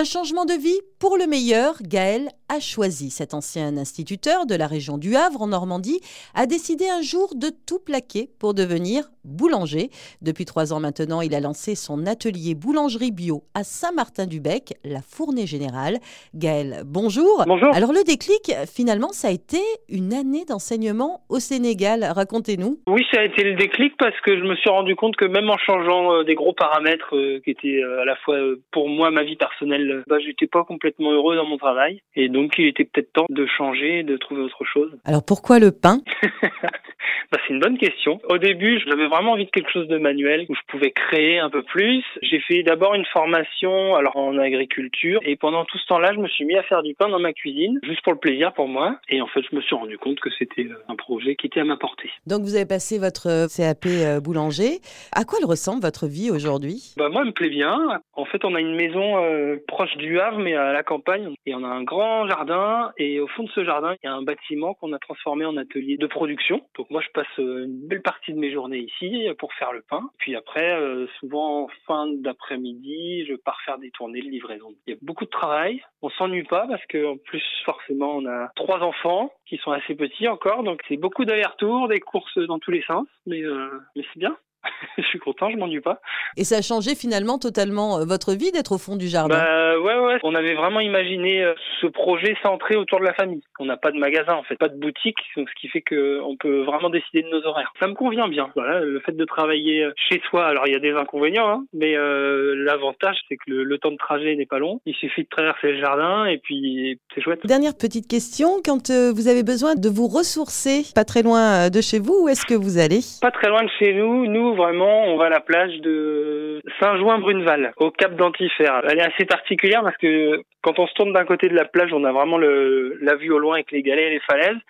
Un changement de vie pour le meilleur, Gaël a choisi. Cet ancien instituteur de la région du Havre en Normandie a décidé un jour de tout plaquer pour devenir boulanger. Depuis trois ans maintenant, il a lancé son atelier boulangerie bio à Saint-Martin-du-Bec, la Fournée Générale. Gaël, bonjour. Bonjour. Alors le déclic, finalement, ça a été une année d'enseignement au Sénégal. Racontez-nous. Oui, ça a été le déclic parce que je me suis rendu compte que même en changeant euh, des gros paramètres euh, qui étaient euh, à la fois pour moi ma vie personnelle, bah, j'étais pas complètement heureux dans mon travail et donc il était peut-être temps de changer, de trouver autre chose. Alors pourquoi le pain? Bah, c'est une bonne question. Au début, j'avais vraiment envie de quelque chose de manuel où je pouvais créer un peu plus. J'ai fait d'abord une formation alors en agriculture et pendant tout ce temps-là, je me suis mis à faire du pain dans ma cuisine juste pour le plaisir pour moi et en fait, je me suis rendu compte que c'était un projet qui était à ma portée. Donc vous avez passé votre euh, CAP euh, boulanger. À quoi elle ressemble votre vie aujourd'hui? Bah moi, elle me plaît bien. En fait, on a une maison euh, proche du Havre mais à la campagne et on a un grand jardin et au fond de ce jardin, il y a un bâtiment qu'on a transformé en atelier de production. Donc moi, je passe une belle partie de mes journées ici pour faire le pain. Puis après, souvent fin d'après-midi, je pars faire des tournées de livraison. Il y a beaucoup de travail. On s'ennuie pas parce que en plus forcément, on a trois enfants qui sont assez petits encore, donc c'est beaucoup d'allers-retours, des courses dans tous les sens, mais, euh, mais c'est bien. suis content, je m'ennuie pas. Et ça a changé finalement totalement euh, votre vie d'être au fond du jardin? Bah ouais, ouais. On avait vraiment imaginé euh, ce projet centré autour de la famille. On n'a pas de magasin en fait, pas de boutique, donc ce qui fait qu'on peut vraiment décider de nos horaires. Ça me convient bien. Voilà, le fait de travailler euh, chez soi, alors il y a des inconvénients, hein, mais euh, l'avantage c'est que le, le, temps de trajet n'est pas long. Il suffit de traverser le jardin et puis c'est chouette. Dernière petite question, quand euh, vous avez besoin de vous ressourcer, pas très loin de chez vous, où est-ce que vous allez? Pas très loin de chez nous. Nous vraiment, on va à la plage de Saint-Jouin-Bruneval, au Cap d'Antifère. Elle est assez particulière parce que quand on se tourne d'un côté de la plage, on a vraiment la vue au loin avec les galets et les falaises.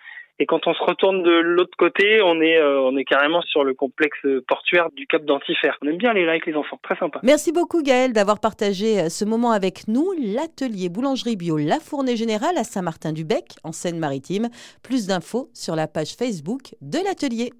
Et quand on se retourne de l'autre côté, on est, euh, carrément sur le complexe portuaire du Cap d'Antifère. On aime bien aller là avec les enfants, très sympa. Merci beaucoup Gaël d'avoir partagé euh, ce moment avec nous. L'atelier boulangerie bio La Fournée Générale à Saint-Martin-du-Bec, en Seine-Maritime. Plus d'infos sur la page Facebook de l'atelier.